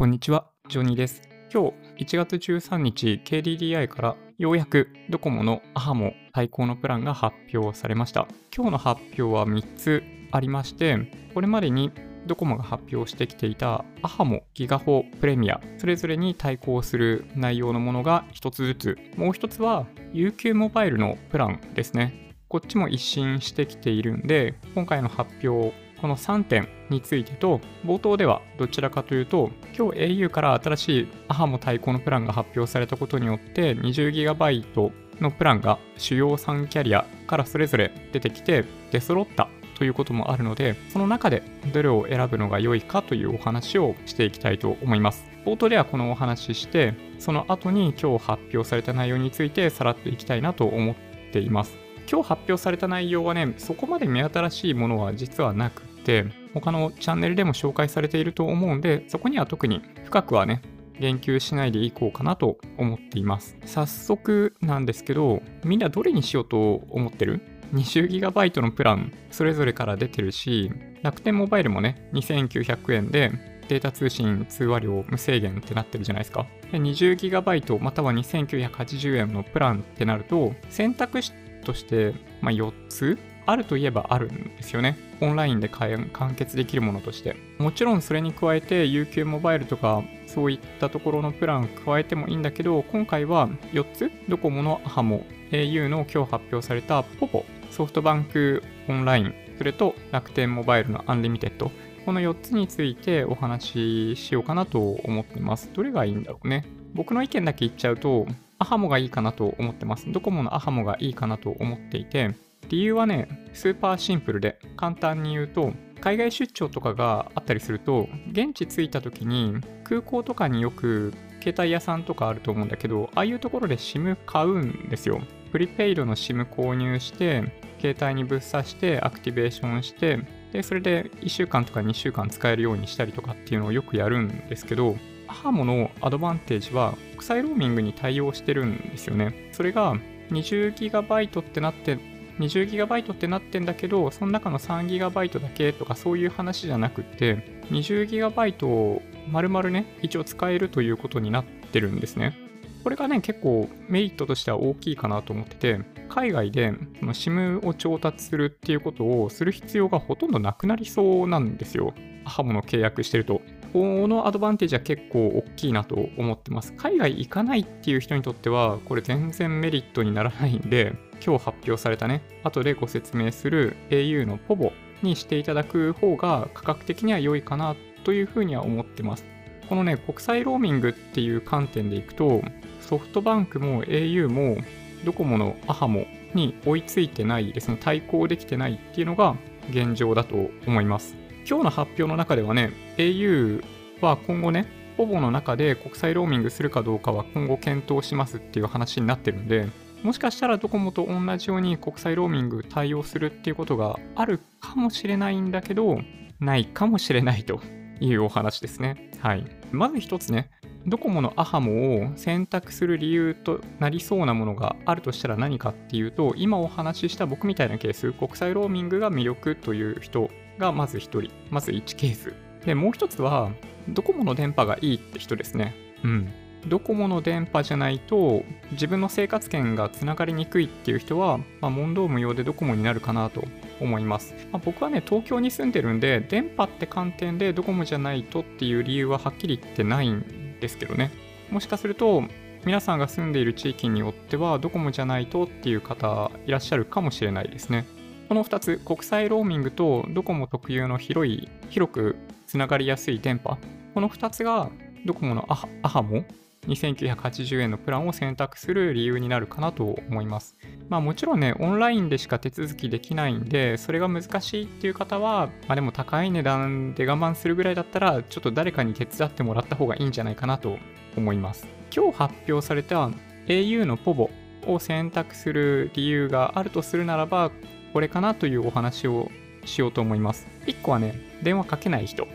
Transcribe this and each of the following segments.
こんにちは、ジョニーです。今日1月13日、KDDI からようやくドコモの AHAMO 対抗のプランが発表されました。今日の発表は3つありまして、これまでにドコモが発表してきていた AHAMO ギガホプレミア、それぞれに対抗する内容のものが1つずつ、もう1つは UQ モバイルのプランですね。こっちも一新してきているんで、今回の発表、この3点についてと、冒頭ではどちらかというと、今日 au から新しい AHA も対抗のプランが発表されたことによって 20GB のプランが主要3キャリアからそれぞれ出てきて出揃ったということもあるので、その中でどれを選ぶのが良いかというお話をしていきたいと思います。冒頭ではこのお話しして、その後に今日発表された内容についてさらっといきたいなと思っています。今日発表された内容はね、そこまで目新しいものは実はなくて、他のチャンネルでも紹介されていると思うんで、そこには特に深くはね、言及しないでいこうかなと思っています。早速なんですけど、みんなどれにしようと思ってる？20GB のプランそれぞれから出てるし、楽天モバイルもね、2900円でデータ通信通話料無制限ってなってるじゃないですか。で 20GB または2980円のプランってなると、選択肢として、まあ、4つあるといえばあるんですよね。オンラインで完結できるものとして。もちろんそれに加えて UQ モバイルとかそういったところのプラン加えてもいいんだけど、今回は4つドコモの ahamo、au の今日発表された povo、SoftBank on LINE、それと楽天モバイルの Unlimited、この4つについてお話ししようかなと思ってます。どれがいいんだろうね。僕の意見だけ言っちゃうと、アハモがいいかなと思ってます。ドコモのアハモがいいかなと思っていて、理由はね、スーパーシンプルで、簡単に言うと、海外出張とかがあったりすると、現地着いた時に空港とかによく携帯屋さんとかあると思うんだけど、ああいうところで SIM 買うんですよ。プリペイドの SIM 購入して、携帯にぶっ刺してアクティベーションして、で、それで1週間とか2週間使えるようにしたりとかっていうのをよくやるんですけど、アハモのアドバンテージは国際ローミングに対応してるんですよね。それが 20GB ってなって、20GB ってなってんだけど、その中の 3GB だけとかそういう話じゃなくて、20GB を丸々ね、一応使えるということになってるんですね。これがね、結構メリットとしては大きいかなと思ってて、海外で SIM を調達するっていうことをする必要がほとんどなくなりそうなんですよ。アハモの契約してると。このアドバンテージは結構大きいなと思ってます。海外行かないっていう人にとっては、これ全然メリットにならないんで、今日発表されたね、後でご説明する au の POVO にしていただく方が価格的には良いかなというふうには思ってます。このね、国際ローミングっていう観点でいくと、ソフトバンクも au もドコモの AHAMO に追いついてないですね、対抗できてないっていうのが現状だと思います。今日の発表の中ではね、au は今後ね、ほぼの中で国際ローミングするかどうかは今後検討しますっていう話になってるんで、もしかしたらドコモと同じように国際ローミング対応するっていうことがあるかもしれないんだけど、ないかもしれないというお話ですね。はい。まず一つね、ドコモのアハモを選択する理由となりそうなものがあるとしたら何かっていうと、今お話しした僕みたいなケース、国際ローミングが魅力という人がまず1人、まず1ケース。で、もう一つは、ドコモの電波がいいって人ですね。うん。ドコモの電波じゃないと自分の生活圏がつながりにくいっていう人は、まあ、問答無用でドコモになるかなと思います。まあ、僕はね、東京に住んでるんで、電波って観点でドコモじゃないとっていう理由ははっきり言ってないんですけどね。もしかすると、皆さんが住んでいる地域によっては、ドコモじゃないとっていう方いらっしゃるかもしれないですね。この2つ、国際ローミングとドコモ特有の広い、広くつながりやすい電波、この2つがドコモのアハアハモ2980円のプランを選択する理由になるかなと思います。まあもちろんね、オンラインでしか手続きできないんで、それが難しいっていう方は、まあでも高い値段で我慢するぐらいだったら、ちょっと誰かに手伝ってもらった方がいいんじゃないかなと思います。今日発表された au の POVO を選択する理由があるとするならば、これかなというお話をしようと思います。1個はね、電話かけない人。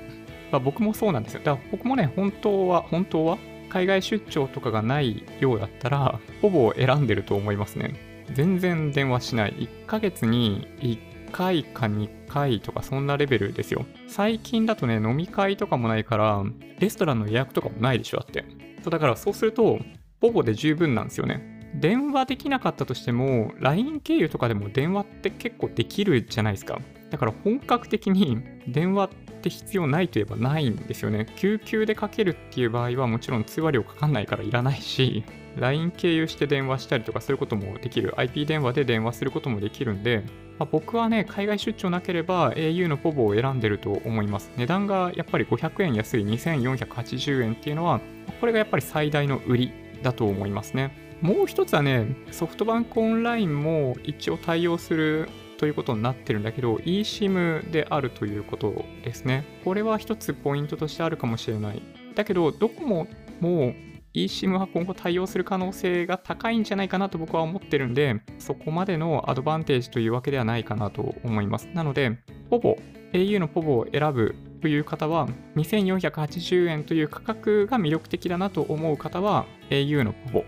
まあ、僕もそうなんですよ。だから僕もね、本当は、本当は海外出張とかがないようだったら、ほぼ選んでると思いますね。全然電話しない。1ヶ月に1回か2回とかそんなレベルですよ。最近だとね、飲み会とかもないから、レストランの予約とかもないでしょ、だって。そうだからそうすると、ポポで十分なんですよね。電話できなかったとしても、LINE 経由とかでも電話って結構できるじゃないですか。だから本格的に電話って必要ないといえばないんですよね。救急でかけるっていう場合はもちろん通話料かかんないからいらないし、LINE 経由して電話したりとかそういうこともできる。IP 電話で電話することもできるんで、まあ、僕はね、海外出張なければ au のポボを選んでると思います。値段がやっぱり500円安い2480円っていうのは、これがやっぱり最大の売りだと思いますね。もう一つはね、ソフトバンクオンラインも一応対応するということになってるんだけど、eSIM であるということですね。これは一つポイントとしてあるかもしれない。だけど、ドコモも eSIM は今後対応する可能性が高いんじゃないかなと僕は思ってるんで、そこまでのアドバンテージというわけではないかなと思います。なので、ポボ、au のポボを選ぶという方は、2480円という価格が魅力的だなと思う方は、au のポボ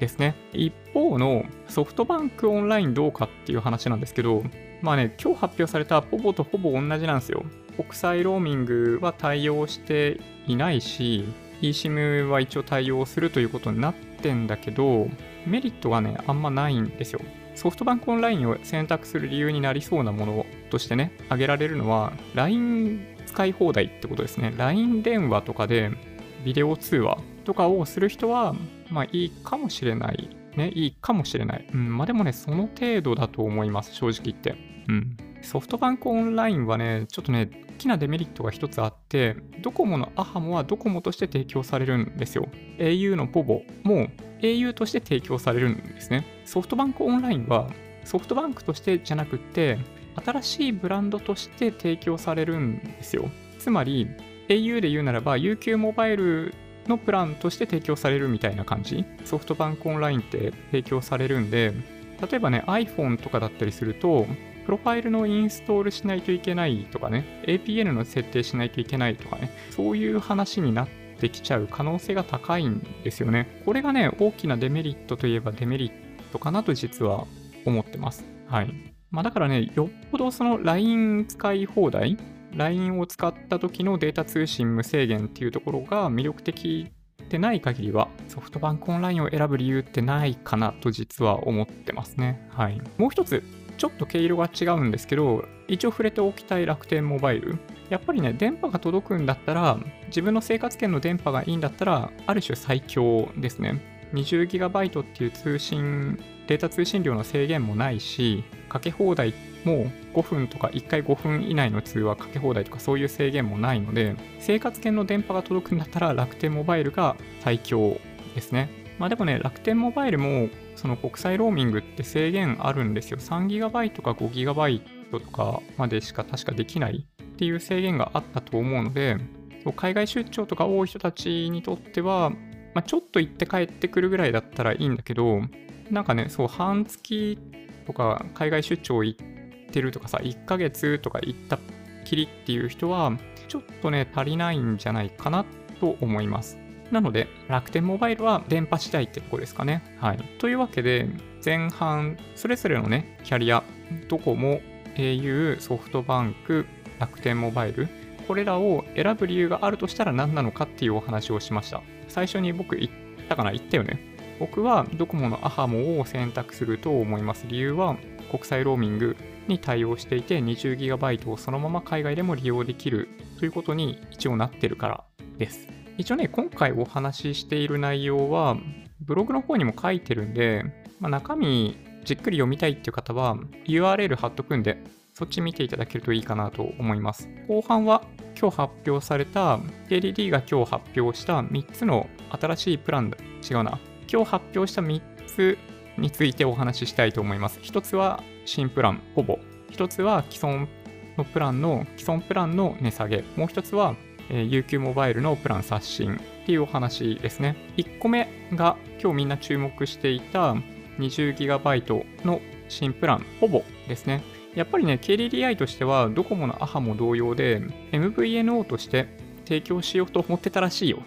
ですね。一方のソフトバンクオンラインどうかっていう話なんですけど、まあね、今日発表されたポボとほぼ同じなんですよ。国際ローミングは対応していないし、eSIM は一応対応するということになってんだけど、メリットがね、あんまないんですよ。ソフトバンクオンラインを選択する理由になりそうなものとしてね、挙げられるのは、LINE 使い放題ってことですね。LINE 電話とかでビデオ通話とかをする人は、まあいいかもしれない。ね、いいかもしれない。うん、まあでもね、その程度だと思います、正直言って。うん。ソフトバンクオンラインはね、ちょっとね、大きなデメリットが一つあって、ドコモのアハモはドコモとして提供されるんですよ。au のポボも au として提供されるんですね。ソフトバンクオンラインはソフトバンクとしてじゃなくって、新しいブランドとして提供されるんですよ。つまり、au で言うならば UQ モバイルのプランとして提供されるみたいな感じ。ソフトバンクオンラインって提供されるんで、例えばね、iPhone とかだったりすると、プロファイルのインストールしないといけないとかね、APN の設定しないといけないとかね、そういう話になってきちゃう可能性が高いんですよね。これがね、大きなデメリットといえばデメリットかなと実は思ってます。はい。まあだからね、よっぽどその LINE 使い放題 LINE を使った時のデータ通信無制限っていうところが魅力的でない限りはソフトバンクオンラインを選ぶ理由ってないかなと実は思ってますね。はい。もう一つちょっと毛色が違うんですけど、一応触れておきたい楽天モバイル。やっぱりね、電波が届くんだったら、自分の生活圏の電波がいいんだったら、ある種最強ですね。20GB っていう通信、データ通信量の制限もないし、かけ放題っもう5分とか1回5分以内の通話かけ放題とかそういう制限もないので、生活圏の電波が届くんだったら楽天モバイルが最強ですね。まあでもね、楽天モバイルもその国際ローミングって制限あるんですよ。3GB とか 5GB とかまでしか確かできないっていう制限があったと思うので、海外出張とか多い人たちにとっては、まあ、ちょっと行って帰ってくるぐらいだったらいいんだけど、なんかね、そう、半月とか海外出張行ってるとかさ、1ヶ月とか行ったきりっていう人は、ちょっとね、足りないんじゃないかなと思います。なので、楽天モバイルは電波次第ってとこですかね。はい。というわけで、前半、それぞれのね、キャリア、ドコモ、au、ソフトバンク、楽天モバイル、これらを選ぶ理由があるとしたら何なのかっていうお話をしました。最初に僕言ったかな言ったよね。僕はドコモのアハモを選択すると思います。理由は国際ローミングに対応していて 20GB をそのまま海外でも利用できるということに一応なってるからです。一応ね、今回お話ししている内容は、ブログの方にも書いてるんで、まあ、中身じっくり読みたいっていう方は URL 貼っとくんで、そっち見ていただけるといいかなと思います。後半は今日発表された KDD が今日発表した3つの新しいプランだ、違うな。今日発表した3つについてお話ししたいと思います。1つは新プラン、ほぼ。1つは既存のプランの、既存プランの値下げ。もう1つはえー、UQ モバイルのプラン刷新っていうお話ですね。1個目が今日みんな注目していた 20GB の新プラン、ほぼですね。やっぱりね、KDDI としてはドコモのアハも同様で MVNO として提供しようと思ってたらしいよ。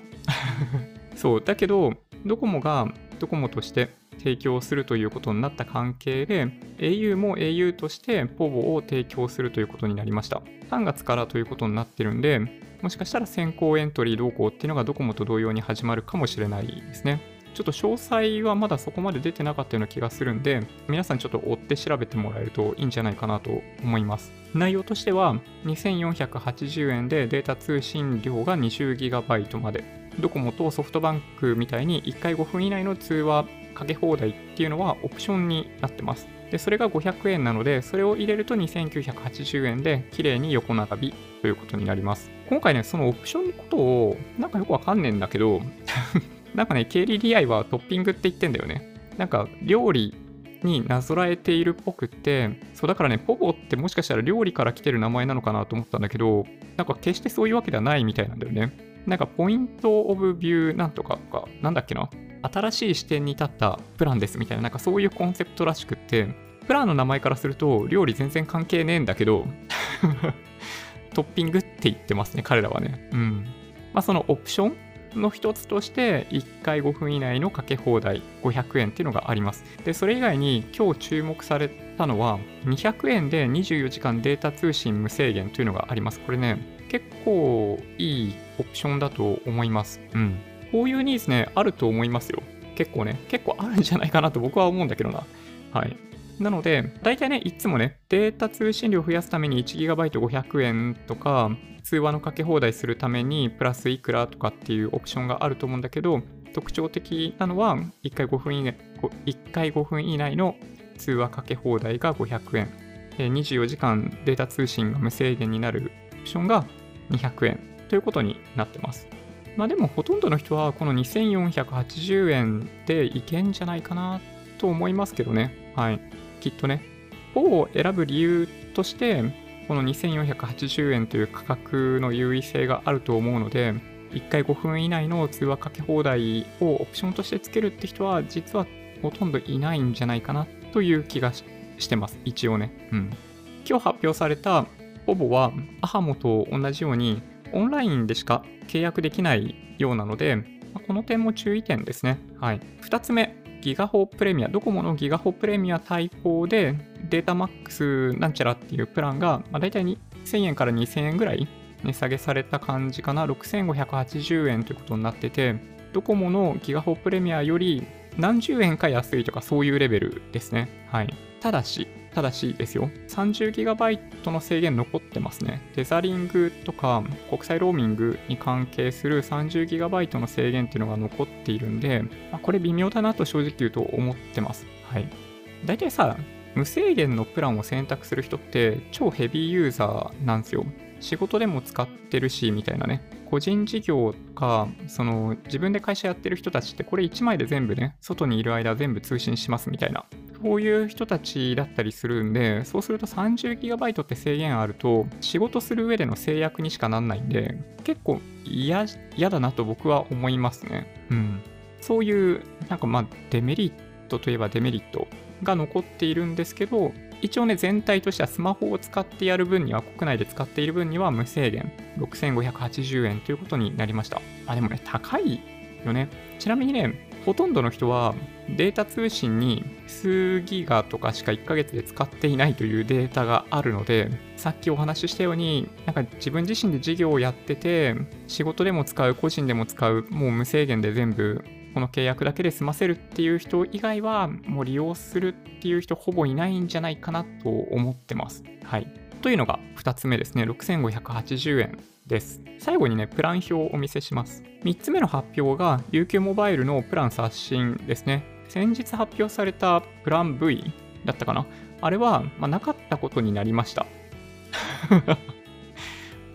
そう、だけど、ドコモがドコモとして提供するということになった関係で au も au として POVO を提供するということになりました。3月からということになってるんでもしかしたら先行エントリー動向っていうのがドコモと同様に始まるかもしれないですね。ちょっと詳細はまだそこまで出てなかったような気がするんで、皆さんちょっと追って調べてもらえるといいんじゃないかなと思います。内容としては、2480円でデータ通信量が 20GB まで、ドコモとソフトバンクみたいに1回5分以内の通話かけ放題っていうのはオプションになってます。で、それが500円なので、それを入れると2980円で、綺麗に横並びということになります。今回ね、そのオプションのことを、なんかよくわかんねえんだけど なんかね、KDDI はトッピングって言ってんだよね。なんか料理になぞらえているっぽくって、そうだからね、ポボってもしかしたら料理から来てる名前なのかなと思ったんだけど、なんか決してそういうわけではないみたいなんだよね。なんかポイントオブビューなんとかか、なんだっけな？新しい視点に立ったプランですみたいな、なんかそういうコンセプトらしくって、プランの名前からすると料理全然関係ねえんだけど トッピングって言ってますね、彼らはね。うん。まあそのオプションの一つとして1回5分以内のかけ放題500円っていうのがあります。で、それ以外に今日注目されたのは200円で24時間データ通信無制限というのがあります。これね、結構いいオプションだと思います。うん。こういうニーズね、あると思いますよ。結構ね、結構あるんじゃないかなと僕は思うんだけどな。はい。なので、大体ね、いつもね、データ通信量を増やすために 1GB500 円とか、通話のかけ放題するためにプラスいくらとかっていうオプションがあると思うんだけど、特徴的なのは1回5分以内 ,1 回5分以内の通話かけ放題が500円、24時間データ通信が無制限になるオプションが200円ということになってます。まあでもほとんどの人はこの2480円でいけんじゃないかなと思いますけどね。はい。きっとね。4を選ぶ理由として、この2480円という価格の優位性があると思うので、1回5分以内の通話かけ放題をオプションとしてつけるって人は、実はほとんどいないんじゃないかなという気がしてます。一応ね。うん。今日発表されたポボは、アハモと同じように、オンラインでしか契約できないようなので、この点も注意点ですね。はい。2つ目、ギガホプレミア、ドコモのギガホプレミア対抗でデータマックスなんちゃらっていうプランが、まあ、大体1000円から2000円ぐらい値下げされた感じかな、6580円ということになってて、ドコモのギガホプレミアより何十円か安いとかそういうレベルですね。はい。ただし、ただしですよ、30GB の制限残ってますね。テザリングとか国際ローミングに関係する 30GB の制限っていうのが残っているんで、まあ、これ微妙だなと正直言うと思ってます。はい。大体さ、無制限のプランを選択する人って超ヘビーユーザーなんですよ。仕事でも使ってるし、みたいなね。個人事業か、その自分で会社やってる人たちってこれ1枚で全部ね、外にいる間全部通信しますみたいな。こういう人たちだったりするんで、そうすると 30GB って制限あると、仕事する上での制約にしかなんないんで、結構嫌だなと僕は思いますね。うん。そういう、なんかまあ、デメリットといえばデメリットが残っているんですけど、一応ね、全体としてはスマホを使ってやる分には、国内で使っている分には無制限、6580円ということになりました。あ、でもね、高いよね。ちなみにね、ほとんどの人はデータ通信に数ギガとかしか1ヶ月で使っていないというデータがあるので、さっきお話ししたように、なんか自分自身で事業をやってて、仕事でも使う、個人でも使う、もう無制限で全部この契約だけで済ませるっていう人以外は、もう利用するっていう人ほぼいないんじゃないかなと思ってます。はい。というのが2つ目ですね。6580円です。最後にね、プラン表をお見せします。3つ目の発表が UQ モバイルのプラン刷新ですね。先日発表されたプラン V だったかな？あれは、まあ、なかったことになりました。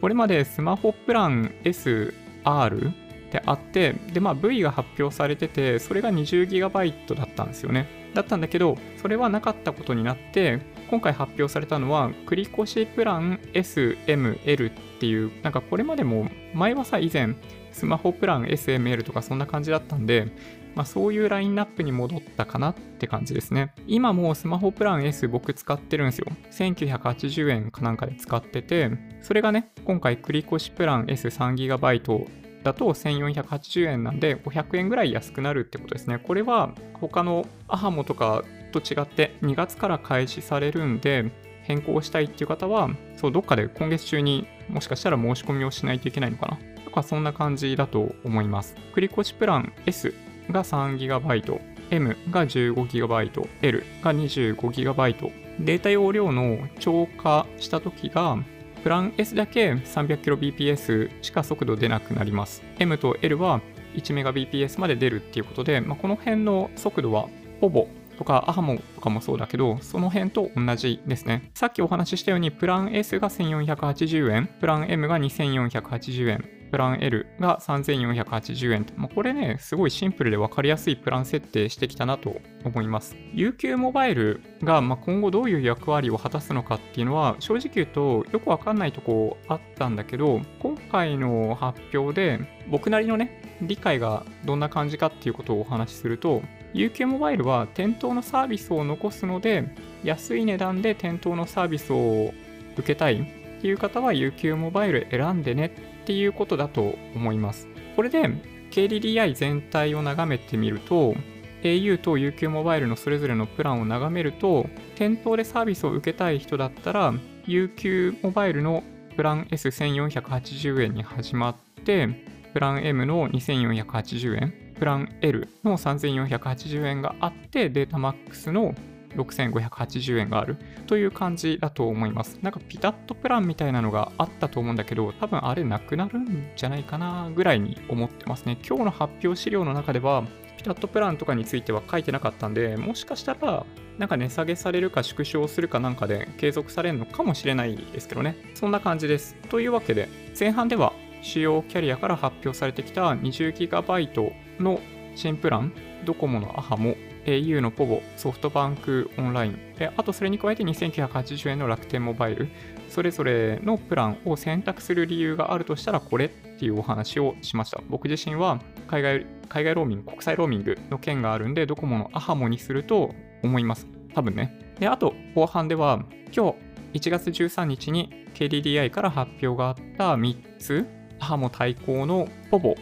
これまでスマホプラン SR ってあって、で、まあ V が発表されてて、それが 20GB だったんですよね。だったんだけど、それはなかったことになって、今回発表されたのは、繰越プラン SML っていう、なんかこれまでも、前はさ、以前、スマホプラン SML とかそんな感じだったんで、まあ、そういうラインナップに戻ったかなって感じですね。今もスマホプラン S 僕使ってるんですよ。1980円かなんかで使ってて、それがね、今回繰越プラン S3GB だと1480円なんで500円ぐらい安くなるってことですね。これは他のアハモとかと違って2月から開始されるんで変更したいっていう方はそうどっかで今月中にもしかしたら申し込みをしないといけないのかなとかそんな感じだと思います。繰越プラン S が 3GB、M が 15GB、L が 25GB データ容量の超過した時がプラン S だけ 300kbps しか速度出なくなります。M と L は 1Mbps まで出るっていうことで、まあ、この辺の速度はほぼとかアハモとかもそうだけど、その辺と同じですね。さっきお話ししたように、プラン S が1480円、プラン M が2480円、プラン L が3480円と、まあ、これね、すごいシンプルで分かりやすいプラン設定してきたなと思います。UQ モバイルが、ま今後どういう役割を果たすのかっていうのは、正直言うとよくわかんないとこあったんだけど、今回の発表で僕なりのね、理解がどんな感じかっていうことをお話しすると、UQ モバイルは店頭のサービスを残すので、安い値段で店頭のサービスを受けたいっていう方は UQ モバイル選んでねっていうことだと思います。これで KDDI 全体を眺めてみると au と UQ モバイルのそれぞれのプランを眺めると店頭でサービスを受けたい人だったら UQ モバイルのプラン S1480 円に始まってプラン M の2480円プラン L の3480円があってデータマックスの6580円があるという感じだと思います。なんかピタッとプランみたいなのがあったと思うんだけど、多分あれなくなるんじゃないかなぐらいに思ってますね。今日の発表資料の中では、ピタッとプランとかについては書いてなかったんで、もしかしたら、なんか値下げされるか縮小するかなんかで継続されるのかもしれないですけどね。そんな感じです。というわけで、前半では主要キャリアから発表されてきた 20GB の新プラン、ドコモのアハモ au のポボ、ソフトバンクオンライン、あとそれに加えて2980円の楽天モバイル、それぞれのプランを選択する理由があるとしたらこれっていうお話をしました。僕自身は海外海外ローミング、国際ローミングの件があるんで、ドコモのアハモにすると思います。多分ね。で、あと後半では今日1月13日に KDDI から発表があった3つ、アハモ対抗のポボ、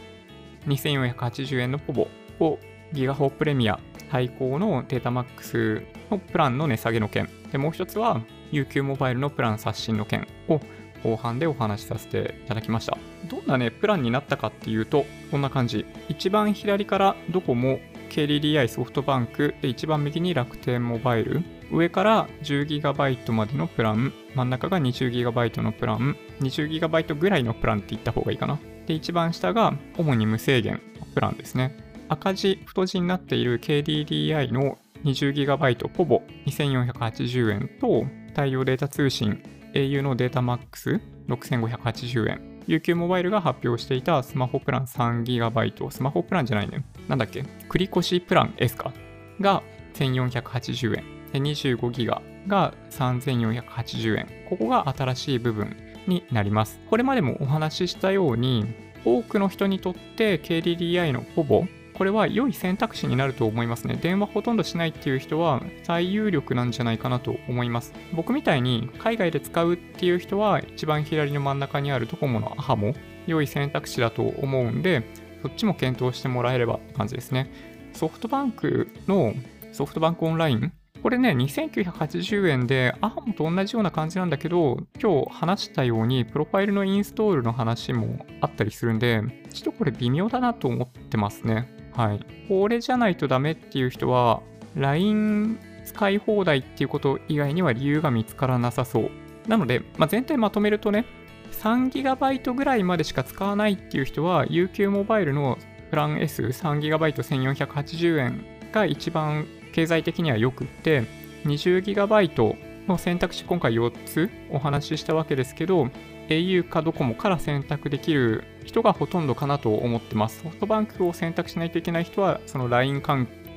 2480円のポボをギガホープレミア最高のデータマックスのプランの値下げの件。で、もう一つは UQ モバイルのプラン刷新の件を後半でお話しさせていただきました。どんなね、プランになったかっていうと、こんな感じ。一番左からドコモ、KDDI ソフトバンク、で、一番右に楽天モバイル。上から 10GB までのプラン、真ん中が 20GB のプラン、20GB ぐらいのプランって言った方がいいかな。で、一番下が主に無制限プランですね。赤字、太字になっている KDDI の 20GB ポボ2480円と対応データ通信 au のデータマックス6580円。UQ モバイルが発表していたスマホプラン 3GB スマホプランじゃないね。なんだっけ？繰越プラン S か？が1480円。で 25GB が3480円。ここが新しい部分になります。これまでもお話ししたように多くの人にとって KDDI のポボこれは良い選択肢になると思いますね。電話ほとんどしないっていう人は最有力なんじゃないかなと思います。僕みたいに海外で使うっていう人は一番左の真ん中にあるドコモのアハも良い選択肢だと思うんで、そっちも検討してもらえればって感じですね。ソフトバンクのソフトバンクオンラインこれね、2980円で、アハモと同じような感じなんだけど、今日話したように、プロファイルのインストールの話もあったりするんで、ちょっとこれ微妙だなと思ってますね。はい。これじゃないとダメっていう人は、LINE 使い放題っていうこと以外には理由が見つからなさそう。なので、まあ、全体まとめるとね、3GB ぐらいまでしか使わないっていう人は、UQ モバイルのプラン S3GB1480 円が一番経済的にはよくって、20GB の選択肢今回4つお話ししたわけですけど、au かドコモから選択できる人がほとんどかなと思ってます。ソフトバンクを選択しないといけない人は、その LINE,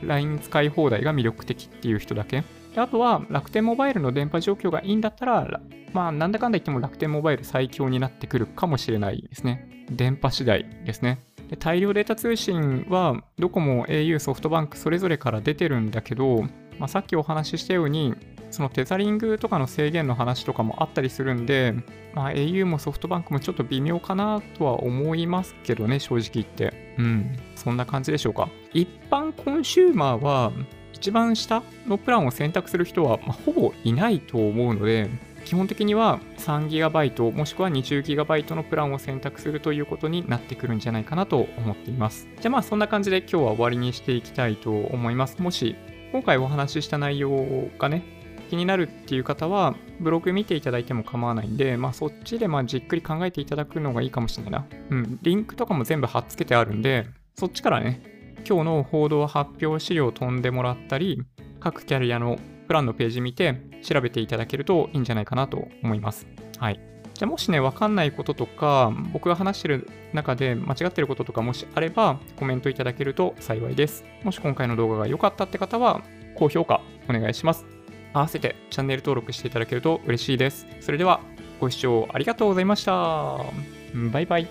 LINE 使い放題が魅力的っていう人だけ。であとは楽天モバイルの電波状況がいいんだったら、まあなんだかんだ言っても楽天モバイル最強になってくるかもしれないですね。電波次第ですね。で大量データ通信はドコモ、au、ソフトバンクそれぞれから出てるんだけど、まあ、さっきお話ししたようにそのテザリングとかの制限の話とかもあったりするんで、まあ、au もソフトバンクもちょっと微妙かなとは思いますけどね、正直言って。うん、そんな感じでしょうか。一般コンシューマーは、一番下のプランを選択する人は、まあ、ほぼいないと思うので、基本的には 3GB もしくは 20GB のプランを選択するということになってくるんじゃないかなと思っています。じゃあまあそんな感じで今日は終わりにしていきたいと思います。もし今回お話しした内容がね、気になるっていう方は、ブログ見ていただいても構わないんで、まあそっちでまあじっくり考えていただくのがいいかもしれないな。うん、リンクとかも全部貼っつけてあるんで、そっちからね、今日の報道発表資料を飛んでもらったり、各キャリアのプランのページ見て調べていただけるといいんじゃないかなと思います。はい。じゃあもしね、わかんないこととか、僕が話してる中で間違ってることとかもしあれば、コメントいただけると幸いです。もし今回の動画が良かったって方は、高評価お願いします。合わせてチャンネル登録していただけると嬉しいです。それでは、ご視聴ありがとうございました。バイバイ。